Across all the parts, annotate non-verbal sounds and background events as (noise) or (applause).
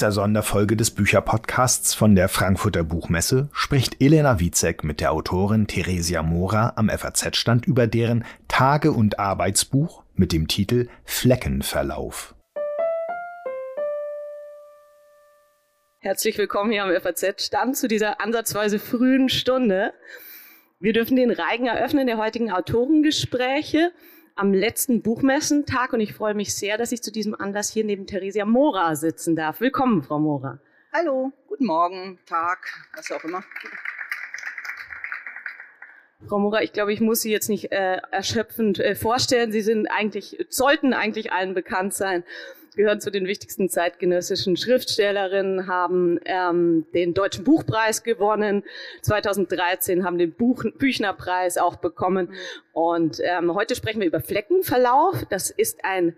dieser Sonderfolge des Bücherpodcasts von der Frankfurter Buchmesse spricht Elena Wietzek mit der Autorin Theresia Mora am FAZ-Stand über deren Tage- und Arbeitsbuch mit dem Titel Fleckenverlauf. Herzlich willkommen hier am FAZ-Stand zu dieser ansatzweise frühen Stunde. Wir dürfen den Reigen eröffnen der heutigen Autorengespräche am letzten Buchmessentag und ich freue mich sehr, dass ich zu diesem Anlass hier neben Theresia Mora sitzen darf. Willkommen, Frau Mora. Hallo, guten Morgen, Tag, was auch immer. Frau Mora, ich glaube, ich muss Sie jetzt nicht äh, erschöpfend äh, vorstellen. Sie sind eigentlich, sollten eigentlich allen bekannt sein gehören zu den wichtigsten zeitgenössischen Schriftstellerinnen, haben ähm, den Deutschen Buchpreis gewonnen, 2013 haben den Buch Büchnerpreis auch bekommen. Und ähm, heute sprechen wir über Fleckenverlauf. Das ist ein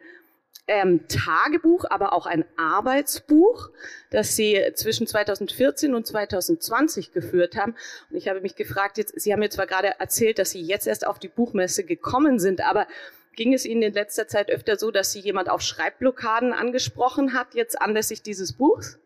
ähm, Tagebuch, aber auch ein Arbeitsbuch, das Sie zwischen 2014 und 2020 geführt haben. Und ich habe mich gefragt, jetzt, Sie haben jetzt zwar gerade erzählt, dass Sie jetzt erst auf die Buchmesse gekommen sind, aber Ging es Ihnen in letzter Zeit öfter so, dass Sie jemand auf Schreibblockaden angesprochen hat, jetzt anlässlich dieses Buchs?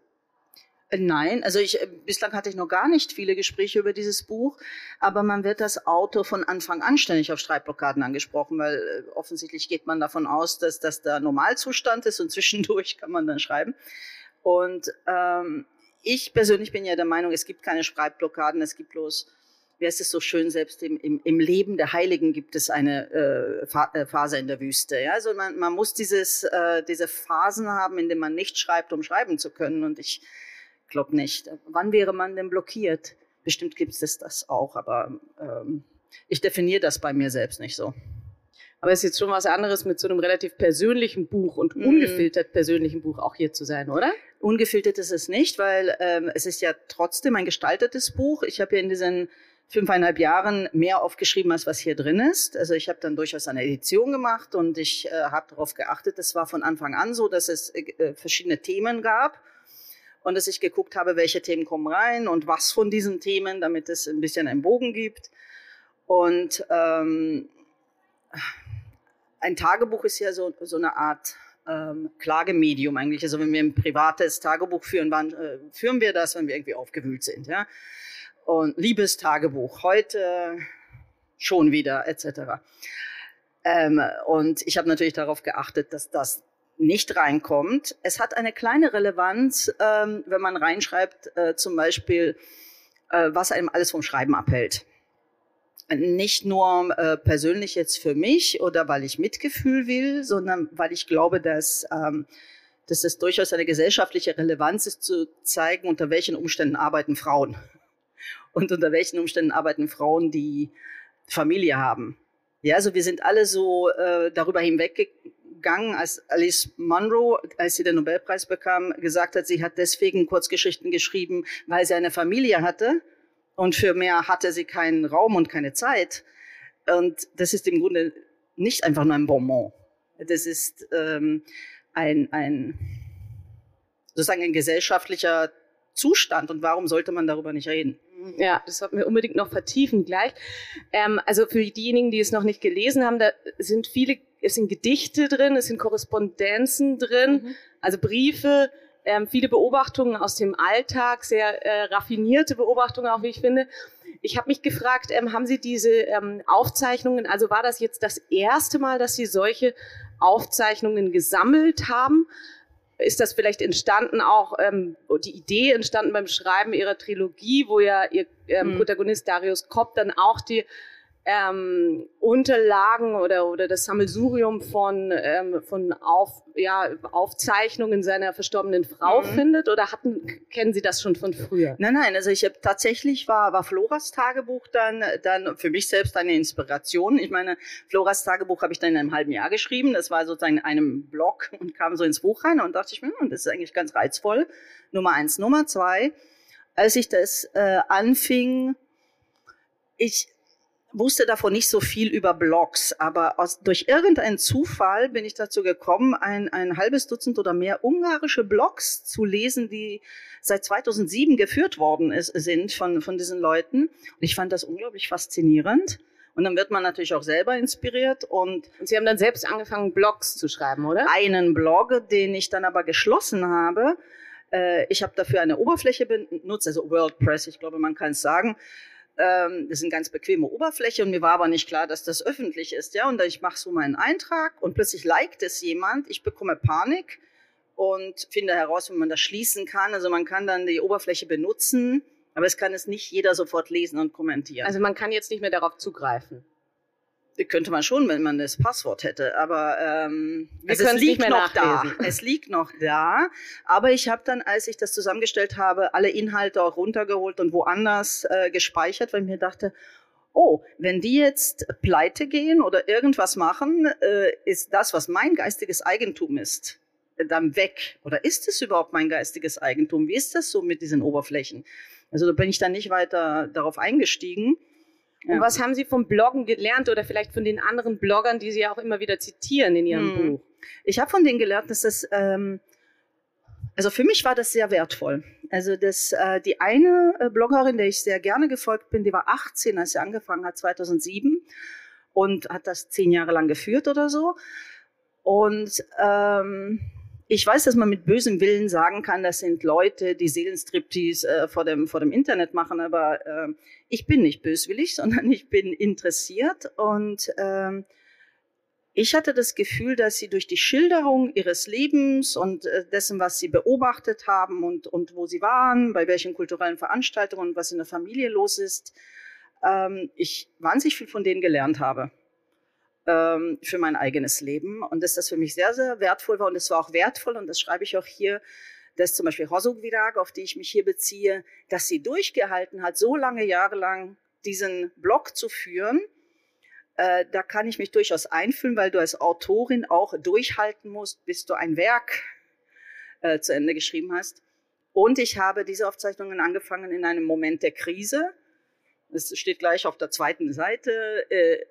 Äh, nein, also ich, äh, bislang hatte ich noch gar nicht viele Gespräche über dieses Buch, aber man wird das Autor von Anfang an ständig auf Schreibblockaden angesprochen, weil äh, offensichtlich geht man davon aus, dass das der Normalzustand ist und (laughs) zwischendurch kann man dann schreiben. Und ähm, ich persönlich bin ja der Meinung, es gibt keine Schreibblockaden, es gibt bloß wie heißt es so schön, selbst im, im, im Leben der Heiligen gibt es eine äh, äh, Phase in der Wüste. Ja? Also man, man muss dieses, äh, diese Phasen haben, in denen man nicht schreibt, um schreiben zu können. Und ich glaube nicht. Wann wäre man denn blockiert? Bestimmt gibt es das auch, aber ähm, ich definiere das bei mir selbst nicht so. Aber es ist jetzt schon was anderes, mit so einem relativ persönlichen Buch und mhm. ungefiltert persönlichen Buch auch hier zu sein, oder? Ungefiltert ist es nicht, weil ähm, es ist ja trotzdem ein gestaltetes Buch. Ich habe ja in diesen fünfeinhalb Jahren mehr aufgeschrieben, als was hier drin ist. Also ich habe dann durchaus eine Edition gemacht und ich äh, habe darauf geachtet, es war von Anfang an so, dass es äh, verschiedene Themen gab und dass ich geguckt habe, welche Themen kommen rein und was von diesen Themen, damit es ein bisschen einen Bogen gibt. Und ähm, ein Tagebuch ist ja so, so eine Art ähm, Klagemedium eigentlich. Also wenn wir ein privates Tagebuch führen, wann äh, führen wir das, wenn wir irgendwie aufgewühlt sind. Ja? Und Liebestagebuch heute schon wieder etc. Ähm, und ich habe natürlich darauf geachtet, dass das nicht reinkommt. Es hat eine kleine Relevanz, ähm, wenn man reinschreibt, äh, zum Beispiel, äh, was einem alles vom Schreiben abhält. Nicht nur äh, persönlich jetzt für mich oder weil ich Mitgefühl will, sondern weil ich glaube, dass, ähm, dass es durchaus eine gesellschaftliche Relevanz ist, zu zeigen, unter welchen Umständen arbeiten Frauen und unter welchen Umständen arbeiten Frauen, die Familie haben. Ja, also wir sind alle so äh, darüber hinweggegangen, als Alice Munro, als sie den Nobelpreis bekam, gesagt hat, sie hat deswegen Kurzgeschichten geschrieben, weil sie eine Familie hatte und für mehr hatte sie keinen Raum und keine Zeit. Und das ist im Grunde nicht einfach nur ein Bonbon. Das ist ähm, ein, ein sozusagen ein gesellschaftlicher Zustand und warum sollte man darüber nicht reden? Ja, das sollten wir unbedingt noch vertiefen gleich. Ähm, also für diejenigen, die es noch nicht gelesen haben, da sind viele, es sind Gedichte drin, es sind Korrespondenzen drin, mhm. also Briefe, ähm, viele Beobachtungen aus dem Alltag, sehr äh, raffinierte Beobachtungen auch, wie ich finde. Ich habe mich gefragt, ähm, haben Sie diese ähm, Aufzeichnungen, also war das jetzt das erste Mal, dass Sie solche Aufzeichnungen gesammelt haben? Ist das vielleicht entstanden auch, ähm, die Idee entstanden beim Schreiben ihrer Trilogie, wo ja ihr ähm, mhm. Protagonist Darius Kopp dann auch die ähm, Unterlagen oder, oder das Sammelsurium von, ähm, von Auf, ja, Aufzeichnungen seiner verstorbenen Frau mhm. findet? Oder hatten, kennen Sie das schon von früher? Nein, nein, also ich habe tatsächlich war, war Floras Tagebuch dann, dann für mich selbst eine Inspiration. Ich meine, Floras Tagebuch habe ich dann in einem halben Jahr geschrieben. Das war sozusagen in einem Blog und kam so ins Buch rein und dachte ich mir, hm, das ist eigentlich ganz reizvoll. Nummer eins. Nummer zwei, als ich das äh, anfing, ich wusste davon nicht so viel über Blogs, aber aus, durch irgendeinen Zufall bin ich dazu gekommen, ein, ein halbes Dutzend oder mehr ungarische Blogs zu lesen, die seit 2007 geführt worden ist, sind von, von diesen Leuten. Und ich fand das unglaublich faszinierend. Und dann wird man natürlich auch selber inspiriert und, und Sie haben dann selbst angefangen, Blogs zu schreiben, oder? Einen Blog, den ich dann aber geschlossen habe, Äh, ich habe dafür eine Oberfläche benutzt, also WordPress, ich glaube, man kann es sagen. Ähm, das ist eine ganz bequeme Oberfläche und mir war aber nicht klar, dass das öffentlich ist. Ja, und ich mache so meinen Eintrag und plötzlich liked es jemand. Ich bekomme Panik und finde heraus, wie man das schließen kann. Also man kann dann die Oberfläche benutzen, aber es kann es nicht jeder sofort lesen und kommentieren. Also man kann jetzt nicht mehr darauf zugreifen. Könnte man schon, wenn man das Passwort hätte, aber ähm, also es liegt noch nachlesen. da. Es liegt noch da, aber ich habe dann, als ich das zusammengestellt habe, alle Inhalte auch runtergeholt und woanders äh, gespeichert, weil ich mir dachte, oh, wenn die jetzt pleite gehen oder irgendwas machen, äh, ist das, was mein geistiges Eigentum ist, dann weg. Oder ist es überhaupt mein geistiges Eigentum? Wie ist das so mit diesen Oberflächen? Also da bin ich dann nicht weiter darauf eingestiegen. Ja. Und was haben Sie vom Bloggen gelernt oder vielleicht von den anderen Bloggern, die Sie ja auch immer wieder zitieren in Ihrem hm. Buch? Ich habe von denen gelernt, dass das, ähm, also für mich war das sehr wertvoll. Also das, äh, die eine äh, Bloggerin, der ich sehr gerne gefolgt bin, die war 18, als sie angefangen hat, 2007 und hat das zehn Jahre lang geführt oder so. Und ähm, ich weiß, dass man mit bösem Willen sagen kann, das sind Leute, die Seelenstriptease äh, vor, dem, vor dem Internet machen, aber äh, ich bin nicht böswillig, (laughs) sondern ich bin interessiert und äh, ich hatte das Gefühl, dass sie durch die Schilderung ihres Lebens und äh, dessen, was sie beobachtet haben und, und wo sie waren, bei welchen kulturellen Veranstaltungen und was in der Familie los ist, ähm, ich wahnsinnig viel von denen gelernt habe ähm, für mein eigenes Leben und dass das für mich sehr, sehr wertvoll war und es war auch wertvoll und das schreibe ich auch hier, dass zum Beispiel Hosuk Virag, auf die ich mich hier beziehe, dass sie durchgehalten hat, so lange Jahre lang diesen Blog zu führen. Äh, da kann ich mich durchaus einfühlen, weil du als Autorin auch durchhalten musst, bis du ein Werk äh, zu Ende geschrieben hast. Und ich habe diese Aufzeichnungen angefangen in einem Moment der Krise. Es steht gleich auf der zweiten Seite. Äh,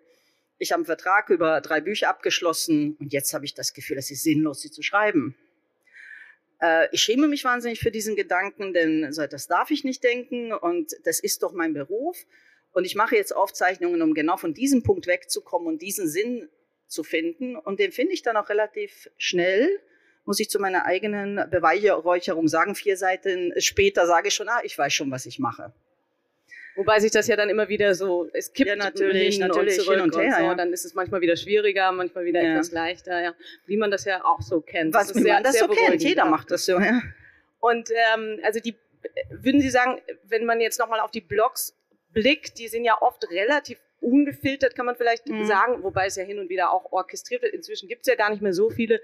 ich habe einen Vertrag über drei Bücher abgeschlossen und jetzt habe ich das Gefühl, es ist sinnlos, sie zu schreiben. Äh, ich schäme mich wahnsinnig für diesen Gedanken, denn das darf ich nicht denken und das ist doch mein Beruf. Und ich mache jetzt Aufzeichnungen, um genau von diesem Punkt wegzukommen und diesen Sinn zu finden. Und den finde ich dann auch relativ schnell, muss ich zu meiner eigenen Beweihräucherung sagen. Vier Seiten später sage ich schon, ah, ich weiß schon, was ich mache. Wobei sich das ja dann immer wieder so, es kippt ja, natürlich, hin natürlich, und zurück hin und, her, und so, ja. dann ist es manchmal wieder schwieriger, manchmal wieder ja. etwas leichter, ja. Wie man das ja auch so kennt. Was das wie sehr, man das so kennt, jeder macht das so, ja. Und ähm, also die, würden Sie sagen, wenn man jetzt nochmal auf die Blogs blickt, die sind ja oft relativ ungefiltert, kann man vielleicht mhm. sagen, wobei es ja hin und wieder auch orchestriert wird. Inzwischen gibt es ja gar nicht mehr so viele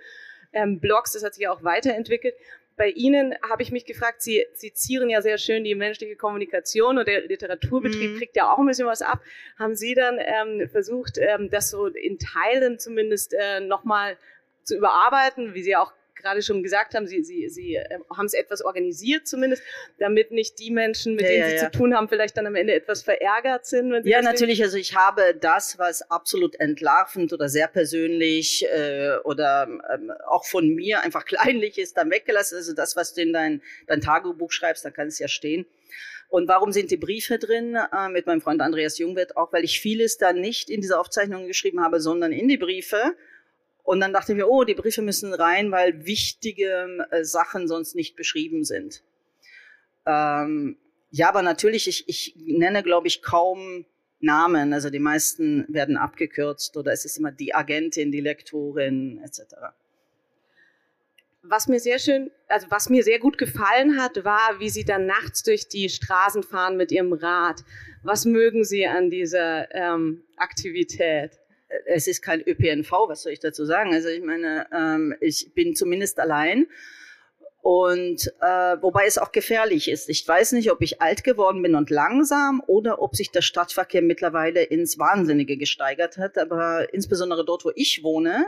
ähm, Blogs, das hat sich ja auch weiterentwickelt bei Ihnen habe ich mich gefragt, Sie, Sie zieren ja sehr schön die menschliche Kommunikation und der Literaturbetrieb mhm. kriegt ja auch ein bisschen was ab. Haben Sie dann ähm, versucht, ähm, das so in Teilen zumindest äh, nochmal zu überarbeiten, wie Sie auch gerade schon gesagt haben, Sie, Sie, Sie äh, haben es etwas organisiert zumindest, damit nicht die Menschen, mit ja, denen ja, Sie ja. zu tun haben, vielleicht dann am Ende etwas verärgert sind. Wenn Sie ja, natürlich. Also ich habe das, was absolut entlarvend oder sehr persönlich äh, oder ähm, auch von mir einfach (laughs) kleinlich ist, dann weggelassen. Also das, was du in dein, dein Tagebuch schreibst, da kann es ja stehen. Und warum sind die Briefe drin? Äh, mit meinem Freund Andreas Jungwirth auch, weil ich vieles dann nicht in diese Aufzeichnungen geschrieben habe, sondern in die Briefe und dann dachte ich mir, oh, die Briefe müssen rein, weil wichtige äh, Sachen sonst nicht beschrieben sind. Ähm, ja, aber natürlich, ich, ich nenne, glaube ich, kaum Namen. Also die meisten werden abgekürzt oder es ist immer die Agentin, die Lektorin etc. Was mir sehr schön, also was mir sehr gut gefallen hat, war, wie Sie dann nachts durch die Straßen fahren mit Ihrem Rad. Was mögen Sie an dieser ähm, Aktivität? Es ist kein ÖPNV, was soll ich dazu sagen? Also ich meine, ähm, ich bin zumindest allein. Und äh, wobei es auch gefährlich ist. Ich weiß nicht, ob ich alt geworden bin und langsam oder ob sich der Stadtverkehr mittlerweile ins Wahnsinnige gesteigert hat. Aber insbesondere dort, wo ich wohne,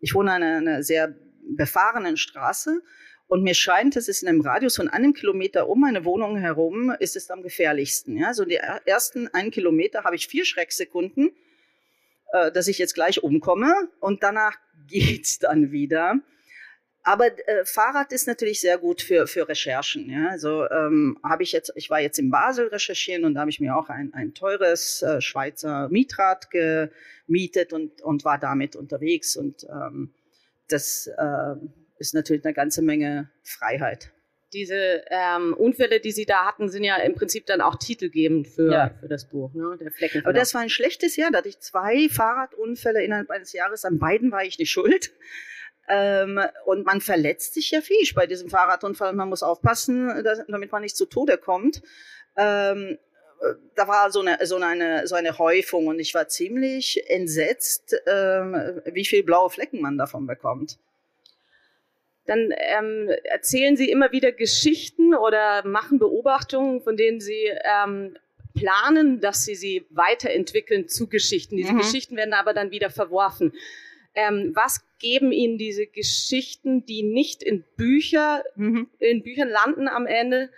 ich wohne an einer sehr befahrenen Straße und mir scheint, es ist in einem Radius von einem Kilometer um meine Wohnung herum, ist es am gefährlichsten. Ja, so die ersten einen Kilometer habe ich vier Schrecksekunden äh, dass ich jetzt gleich umkomme und danach (laughs) geht's dann wieder. Aber äh, Fahrrad ist natürlich sehr gut für, für Recherchen. Ja? Also ähm, habe ich jetzt, ich war jetzt in Basel recherchieren und da habe ich mir auch ein, ein teures äh, Schweizer Mietrad gemietet und, und war damit unterwegs. Und ähm, das äh, ist natürlich eine ganze Menge Freiheit. Diese ähm, Unfälle, die Sie da hatten, sind ja im Prinzip dann auch titelgebend für, ja. für das Buch, ne? Der Flecken. Aber das war ein schlechtes Jahr. Da hatte ich zwei Fahrradunfälle innerhalb eines Jahres. An beiden war ich nicht schuld. Ähm, und man verletzt sich ja viel bei diesem Fahrradunfall. Man muss aufpassen, dass, damit man nicht zu Tode kommt. Ähm, da war so eine, so eine, so eine Häufung und ich war ziemlich entsetzt, ähm, wie viel blaue Flecken man davon bekommt dann ähm, erzählen Sie immer wieder Geschichten oder machen Beobachtungen, von denen Sie ähm, planen, dass Sie sie weiterentwickeln zu Geschichten. Diese mhm. Geschichten werden aber dann wieder verworfen. Ähm, was geben Ihnen diese Geschichten, die nicht in Bücher, mhm. in Büchern landen am Ende,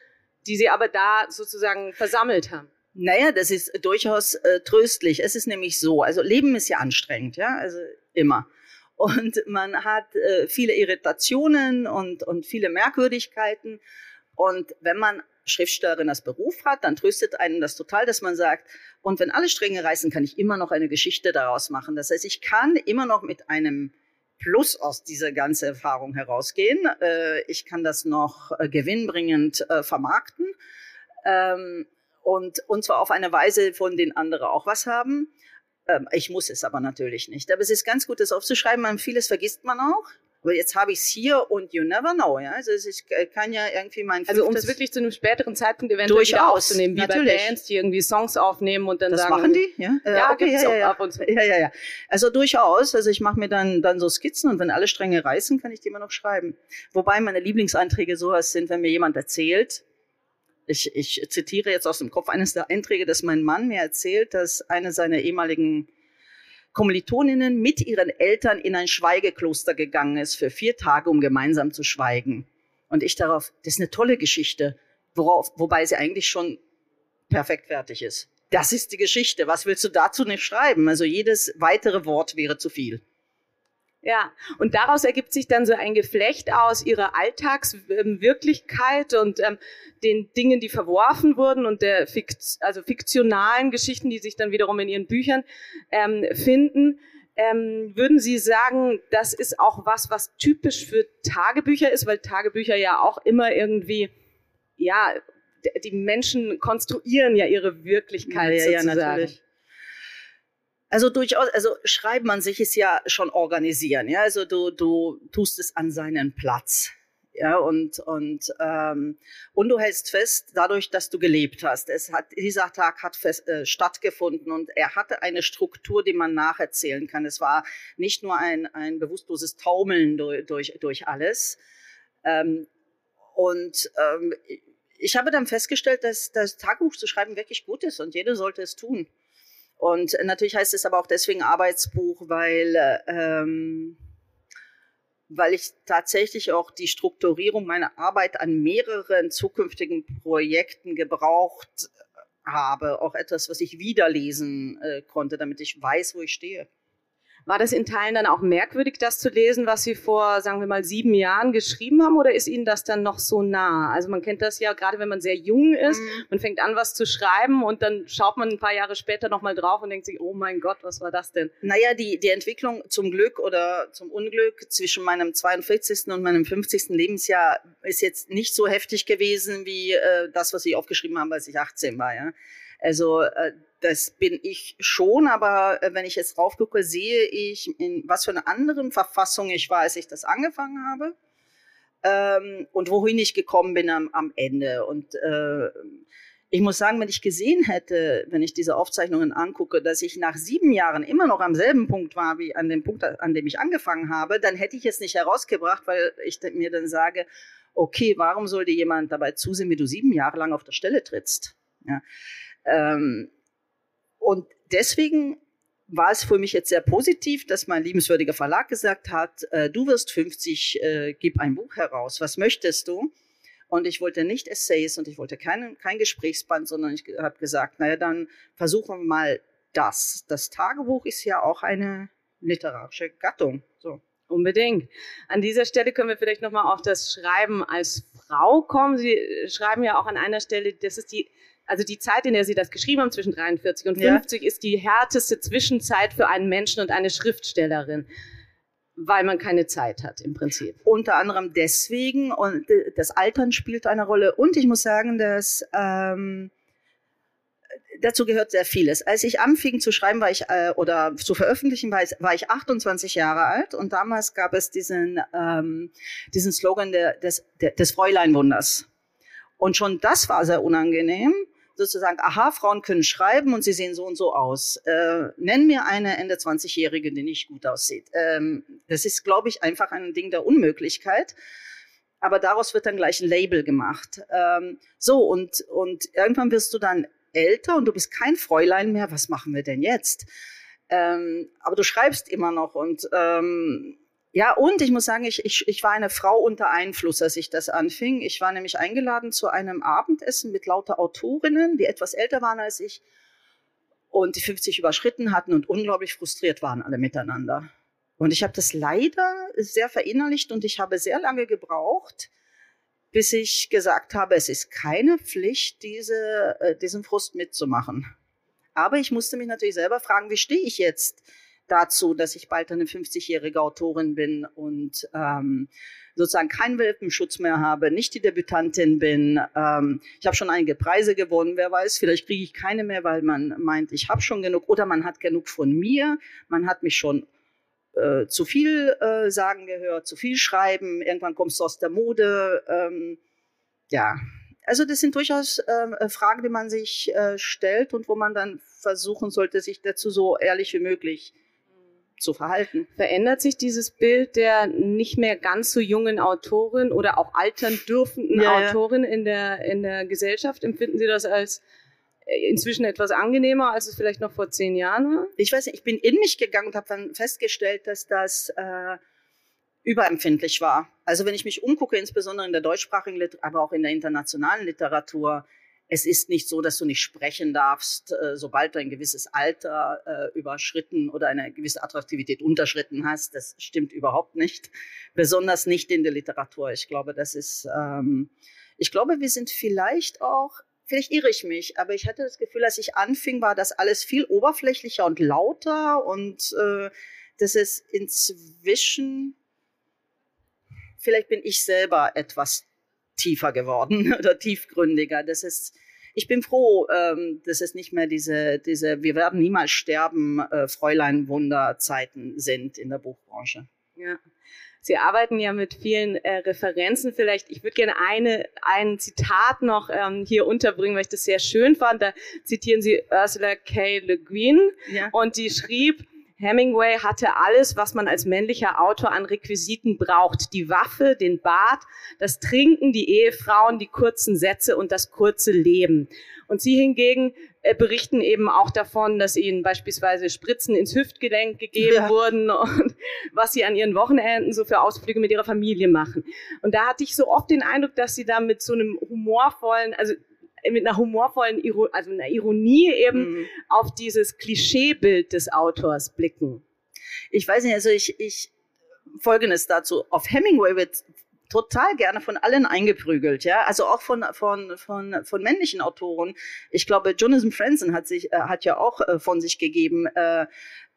die Sie aber da sozusagen versammelt haben? Naja, das ist durchaus äh, tröstlich. Es ist nämlich so, also Leben ist ja anstrengend, ja, also immer und man hat äh, viele Irritationen und, und viele Merkwürdigkeiten. Und wenn man Schriftstellerin als Beruf hat, dann tröstet einen das total, dass man sagt, und wenn alle Stränge reißen, kann ich immer noch eine Geschichte daraus machen. Das heißt, ich kann immer noch mit einem Plus aus dieser ganzen Erfahrung herausgehen. Äh, ich kann das noch äh, gewinnbringend äh, vermarkten. Ähm, und, und zwar auf eine Weise, von denen andere auch was haben. Ähm, ich muss es aber natürlich nicht. Aber es ist ganz gut, das aufzuschreiben. Man, vieles vergisst man auch. Aber jetzt habe ich es hier und you never know, ja. Also ich äh, kann ja irgendwie mein Also um es wirklich zu einem späteren Zeitpunkt eventuell durchaus, wieder aufzunehmen, wie natürlich. bei Bands, die irgendwie Songs aufnehmen und dann das sagen. Das machen die, ja? Äh, ja, okay, gibt's ja, auch ja, ab und zu. Ja, ja, ja. Also durchaus. Also ich mache mir dann, dann so Skizzen und wenn alle Stränge reißen, kann ich die immer noch schreiben. Wobei meine Lieblingseinträge sowas sind, wenn mir jemand erzählt, ich, ich zitiere jetzt aus dem Kopf eines der Einträge, dass mein Mann mir erzählt, dass eine seiner ehemaligen Kommilitoninnen mit ihren Eltern in ein Schweigekloster gegangen ist für vier Tage, um gemeinsam zu schweigen. Und ich darauf, das ist eine tolle Geschichte, worauf, wobei sie eigentlich schon perfekt fertig ist. Das ist die Geschichte. Was willst du dazu nicht schreiben? Also jedes weitere Wort wäre zu viel. Ja, und daraus ergibt sich dann so ein Geflecht aus ihrer Alltagswirklichkeit und ähm, den Dingen, die verworfen wurden und der Fikt also fiktionalen Geschichten, die sich dann wiederum in ihren Büchern ähm, finden. Ähm, würden Sie sagen, das ist auch was, was typisch für Tagebücher ist, weil Tagebücher ja auch immer irgendwie, ja, die Menschen konstruieren ja ihre Wirklichkeit ja, sozusagen. Ja, natürlich. Also durchaus, also schreibt man sich es ja schon organisieren, ja. Also du, du tust es an seinen Platz. Ja, und, und, ähm, und du hältst fest, dadurch, dass du gelebt hast. Es hat, dieser Tag hat fest, äh, stattgefunden und er hatte eine Struktur, die man nacherzählen kann. Es war nicht nur ein, ein bewusstloses Taumeln durch, durch, durch alles. Ähm, und ähm, ich habe dann festgestellt, dass das Tagebuch zu schreiben wirklich gut ist und jeder sollte es tun. Und natürlich heißt es aber auch deswegen Arbeitsbuch, weil, ähm, weil ich tatsächlich auch die Strukturierung meiner Arbeit an mehreren zukünftigen Projekten gebraucht habe. Auch etwas, was ich wiederlesen äh, konnte, damit ich weiß, wo ich stehe. War das in Teilen dann auch merkwürdig, das zu lesen, was Sie vor, sagen wir mal, sieben Jahren geschrieben haben, oder ist Ihnen das dann noch so nah? Also man kennt das ja gerade, wenn man sehr jung ist, mhm. man fängt an, was zu schreiben und dann schaut man ein paar Jahre später nochmal drauf und denkt sich, oh mein Gott, was war das denn? Naja, die, die Entwicklung zum Glück oder zum Unglück zwischen meinem 42. und meinem 50. Lebensjahr ist jetzt nicht so heftig gewesen wie äh, das, was Sie aufgeschrieben haben, als ich 18 war. Ja? Also äh, das bin ich schon, aber äh, wenn ich jetzt raufgucke, sehe ich, in was für einer anderen Verfassung ich war, als ich das angefangen habe ähm, und wohin ich gekommen bin am, am Ende. Und äh, ich muss sagen, wenn ich gesehen hätte, wenn ich diese Aufzeichnungen angucke, dass ich nach sieben Jahren immer noch am selben Punkt war wie an dem Punkt, an dem ich angefangen habe, dann hätte ich es nicht herausgebracht, weil ich mir dann sage, okay, warum sollte jemand dabei zusehen, wie du sieben Jahre lang auf der Stelle trittst? Ja. Ähm, und deswegen war es für mich jetzt sehr positiv, dass mein liebenswürdiger Verlag gesagt hat, äh, du wirst 50, äh, gib ein Buch heraus. Was möchtest du? Und ich wollte nicht Essays und ich wollte kein, kein Gesprächsband, sondern ich habe gesagt, naja, dann versuchen wir mal das. Das Tagebuch ist ja auch eine literarische Gattung. So. Unbedingt. An dieser Stelle können wir vielleicht nochmal auf das Schreiben als Frau kommen. Sie schreiben ja auch an einer Stelle, das ist die also die Zeit, in der Sie das geschrieben haben, zwischen 43 und 50, ja. ist die härteste Zwischenzeit für einen Menschen und eine Schriftstellerin. Weil man keine Zeit hat im Prinzip. Unter anderem deswegen und das Altern spielt eine Rolle. Und ich muss sagen, dass ähm, dazu gehört sehr vieles. Als ich anfing zu schreiben, war ich äh, oder zu veröffentlichen, war ich, war ich 28 Jahre alt und damals gab es diesen ähm, diesen Slogan der, des, des Fräuleinwunders. Und schon das war sehr unangenehm, sozusagen, aha, Frauen können schreiben und sie sehen so und so aus. Äh, nenn mir eine Ende 20-Jährige, die nicht gut aussieht. Ähm, das ist, glaube ich, einfach ein Ding der Unmöglichkeit. Aber daraus wird dann gleich ein Label gemacht. Ähm, so, und, und irgendwann wirst du dann älter und du bist kein Fräulein mehr. Was machen wir denn jetzt? Ähm, aber du schreibst immer noch und ähm, ja, und ich muss sagen, ich, ich, ich war eine Frau unter Einfluss, als ich das anfing. Ich war nämlich eingeladen zu einem Abendessen mit lauter Autorinnen, die etwas älter waren als ich und die 50 überschritten hatten und unglaublich frustriert waren alle miteinander. Und ich habe das leider sehr verinnerlicht und ich habe sehr lange gebraucht, bis ich gesagt habe, es ist keine Pflicht, diese, äh, diesen Frust mitzumachen. Aber ich musste mich natürlich selber fragen, wie stehe ich jetzt dazu, dass ich bald eine 50-jährige Autorin bin und ähm, sozusagen keinen Welpenschutz mehr habe, nicht die Debütantin bin. Ähm, ich habe schon einige Preise gewonnen, wer weiß, vielleicht kriege ich keine mehr, weil man meint, ich habe schon genug oder man hat genug von mir, man hat mich schon äh, zu viel äh, sagen gehört, zu viel schreiben, irgendwann kommst du aus der Mode. Ähm, ja, also das sind durchaus äh, Fragen, die man sich äh, stellt und wo man dann versuchen sollte, sich dazu so ehrlich wie möglich zu verhalten. Verändert sich dieses Bild der nicht mehr ganz so jungen Autorin oder auch altern dürfenden ja, Autorin in der, in der Gesellschaft? Empfinden Sie das als äh, inzwischen etwas angenehmer, als es vielleicht noch vor zehn Jahren war? Ich weiß nicht, ich bin in mich gegangen und habe dann festgestellt, dass das äh, überempfindlich war. Also wenn ich mich umgucke, insbesondere in der deutschsprachigen Literatur, aber auch in der internationalen Literatur, es ist nicht so, dass du nicht sprechen darfst, äh, sobald du ein gewisses Alter äh, überschritten oder eine gewisse Attraktivität unterschritten hast. Das stimmt überhaupt nicht. Besonders nicht in der Literatur. Ich glaube, das ist, ähm, ich glaube, wir sind vielleicht auch, vielleicht irre ich mich, aber ich hatte das Gefühl, als ich anfing, war das alles viel oberflächlicher und lauter und äh, das ist inzwischen, vielleicht bin ich selber etwas tiefer geworden (laughs) oder tiefgründiger. Das ist, ich bin froh, ähm, dass es nicht mehr diese, diese wir werden niemals sterben, äh, Fräulein-Wunder-Zeiten sind in der Buchbranche. Ja. Sie arbeiten ja mit vielen äh, Referenzen. Vielleicht, ich würde gerne eine, ein Zitat noch ähm, hier unterbringen, weil ich das sehr schön fand. Da zitieren Sie Ursula K. Le Guin ja. und die schrieb, Hemingway hatte alles, was man als männlicher Autor an Requisiten braucht. Die Waffe, den Bart, das Trinken, die Ehefrauen, die kurzen Sätze und das kurze Leben. Und sie hingegen äh, berichten eben auch davon, dass ihnen beispielsweise Spritzen ins Hüftgelenk gegeben ja. wurden (laughs) und was sie an ihren Wochenenden so für Ausflüge mit ihrer Familie machen. Und da hatte ich so oft den Eindruck, dass sie da mit so einem humorvollen, also mit einer humorvollen, Iro also einer Ironie eben mhm. auf dieses Klischeebild des Autors blicken. Ich weiß nicht, also ich, ich Folgendes dazu. Auf Hemingway wird total gerne von allen eingeprügelt, ja, also auch von von von von männlichen Autoren. Ich glaube, Jonathan Franzen hat sich äh, hat ja auch äh, von sich gegeben, äh,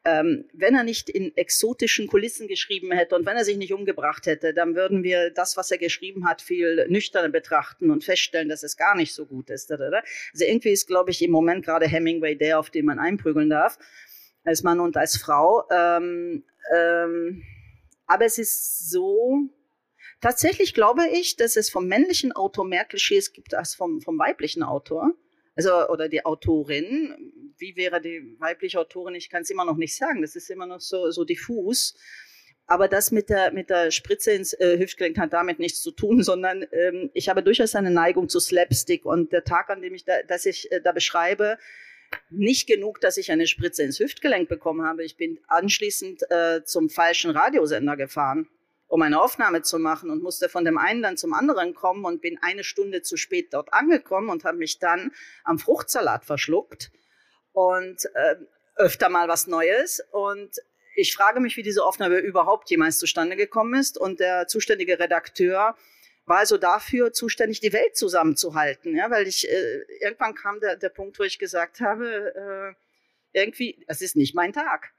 ähm, wenn er nicht in exotischen Kulissen geschrieben hätte und wenn er sich nicht umgebracht hätte, dann würden wir das, was er geschrieben hat, viel nüchterner betrachten und feststellen, dass es gar nicht so gut ist. Also irgendwie ist, glaube ich, im Moment gerade Hemingway der, auf den man einprügeln darf, als Mann und als Frau. Ähm, ähm, aber es ist so, tatsächlich glaube ich, dass es vom männlichen Autor mehr Klischees gibt als vom, vom weiblichen Autor. Also, oder die Autorin, wie wäre die weibliche Autorin? Ich kann es immer noch nicht sagen. Das ist immer noch so, so diffus. Aber das mit der, mit der Spritze ins äh, Hüftgelenk hat damit nichts zu tun, (laughs) sondern ähm, ich habe durchaus eine Neigung zu Slapstick. Und der Tag, an dem ich da, dass ich äh, da beschreibe, nicht genug, dass ich eine Spritze ins Hüftgelenk bekommen habe. Ich bin anschließend äh, zum falschen Radiosender gefahren um eine Aufnahme zu machen und musste von dem einen dann zum anderen kommen und bin eine Stunde zu spät dort angekommen und habe mich dann am Fruchtsalat verschluckt und äh, öfter mal was Neues und ich frage mich, wie diese Aufnahme überhaupt jemals zustande gekommen ist und der zuständige Redakteur war also dafür zuständig, die Welt zusammenzuhalten, ja, weil ich äh, irgendwann kam der, der Punkt, wo ich gesagt habe, äh, irgendwie, es ist nicht mein Tag.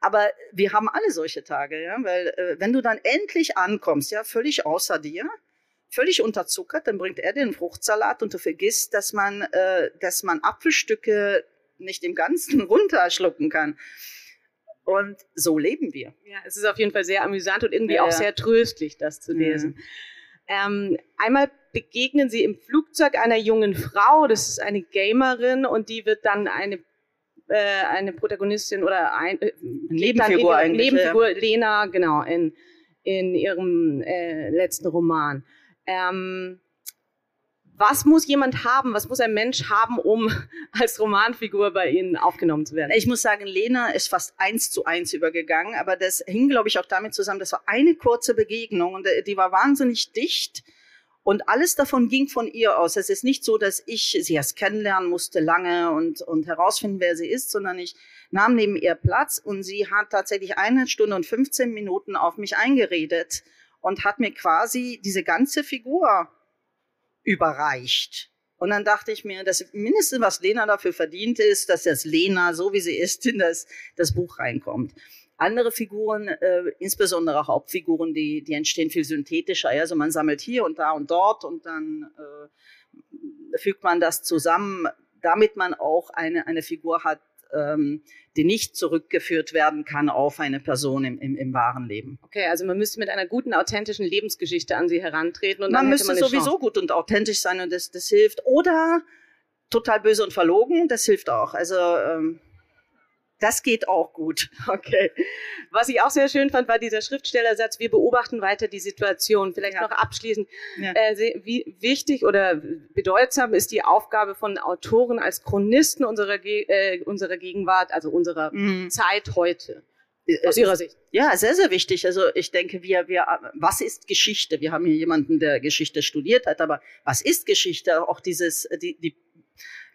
Aber wir haben alle solche Tage, ja, weil äh, wenn du dann endlich ankommst, ja, völlig außer dir, völlig unterzuckert, dann bringt er den Fruchtsalat und du vergisst, dass man, äh, dass man Apfelstücke nicht im Ganzen (laughs) runterschlucken kann. Und so leben wir. Ja, es ist auf jeden Fall sehr amüsant und irgendwie ja, auch sehr tröstlich, das zu lesen. Ja. Ähm, einmal begegnen sie im Flugzeug einer jungen Frau, das ist eine Gamerin und die wird dann eine äh, eine Protagonistin oder ein, äh, Nebenfigur eigentlich. Nebenfigur ja. Lena, genau, in, in ihrem äh, letzten Roman. Ähm, was muss jemand haben, was muss ein Mensch haben, um (laughs) als Romanfigur bei Ihnen aufgenommen zu werden? Ich muss sagen, Lena ist fast eins zu eins übergegangen, aber das hing, glaube ich, auch damit zusammen, das war eine kurze Begegnung und äh, die war wahnsinnig dicht. Und alles davon ging von ihr aus. Es ist nicht so, dass ich sie erst kennenlernen musste lange und, und herausfinden, wer sie ist, sondern ich nahm neben ihr Platz und sie hat tatsächlich eine Stunde und 15 Minuten auf mich eingeredet und hat mir quasi diese ganze Figur überreicht. Und dann dachte ich mir, das Mindeste, was Lena dafür verdient ist, dass das Lena, so wie sie ist, in das, das Buch reinkommt. Andere Figuren, äh, insbesondere Hauptfiguren, die, die entstehen viel synthetischer. Also man sammelt hier und da und dort und dann äh, fügt man das zusammen, damit man auch eine, eine Figur hat, ähm, die nicht zurückgeführt werden kann auf eine Person im, im, im wahren Leben. Okay, also man müsste mit einer guten, authentischen Lebensgeschichte an sie herantreten. Und man dann müsste man sowieso Chance. gut und authentisch sein und das, das hilft. Oder total böse und verlogen, das hilft auch. Also ähm, das geht auch gut. (laughs) Okay. Was ich auch sehr schön fand, war dieser Schriftstellersatz, wir beobachten weiter die Situation. Vielleicht ja. noch abschließend, ja. äh, wie wichtig oder bedeutsam ist die Aufgabe von Autoren als Chronisten unserer, Ge äh, unserer Gegenwart, also unserer mhm. Zeit heute? Äh, Aus Ihrer Sicht? Ja, sehr, sehr wichtig. Also ich denke, wir, wir, was ist Geschichte? Wir haben hier jemanden, der Geschichte studiert hat, aber was ist Geschichte? Auch dieses, die, die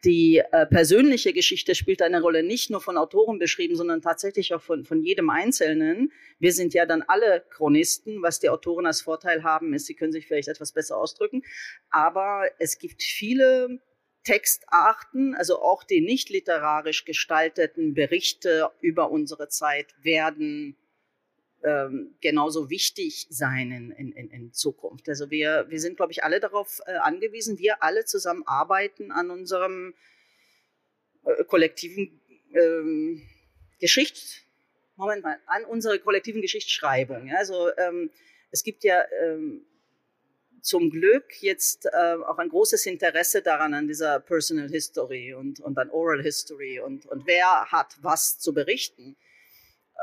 die äh, persönliche Geschichte spielt eine Rolle, nicht nur von Autoren beschrieben, sondern tatsächlich auch von, von jedem Einzelnen. Wir sind ja dann alle Chronisten. Was die Autoren als Vorteil haben, ist, sie können sich vielleicht etwas besser ausdrücken. Aber es gibt viele Textarten, also auch die nicht literarisch gestalteten Berichte über unsere Zeit werden ähm, genauso wichtig sein in, in, in Zukunft. Also wir, wir sind, glaube ich, alle darauf äh, angewiesen, wir alle zusammen arbeiten an unserem äh, kollektiven ähm, Geschichts, Moment mal, an unserer kollektiven Geschichtsschreibung. Ja? Also ähm, es gibt ja ähm, zum Glück jetzt äh, auch ein großes Interesse daran, an dieser Personal History und, und an Oral History und, und wer hat was zu berichten.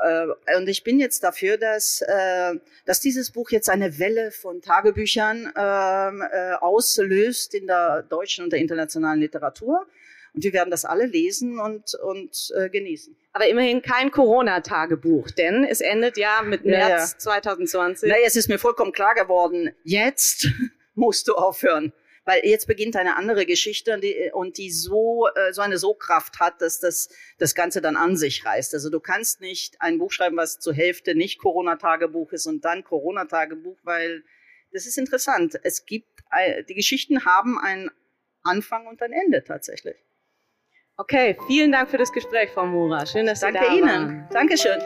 Äh, und ich bin jetzt dafür, dass, äh, dass dieses Buch jetzt eine Welle von Tagebüchern ähm, äh, auslöst in der deutschen und der internationalen Literatur. Und wir werden das alle lesen und, und äh, genießen. Aber immerhin kein Corona-Tagebuch, denn es endet ja mit März ja, ja. 2020. Naja, es ist mir vollkommen klar geworden, jetzt (laughs) musst du aufhören weil jetzt beginnt eine andere Geschichte und die, und die so, äh, so eine So-Kraft hat, dass das, das Ganze dann an sich reißt. Also du kannst nicht ein Buch schreiben, was zur Hälfte nicht Corona-Tagebuch ist und dann Corona-Tagebuch, weil das ist interessant. Es gibt, äh, die Geschichten haben einen Anfang und ein Ende tatsächlich. Okay, vielen Dank für das Gespräch, Frau Mura. Schön, dass Danke Sie da Ihnen. waren. Dankeschön.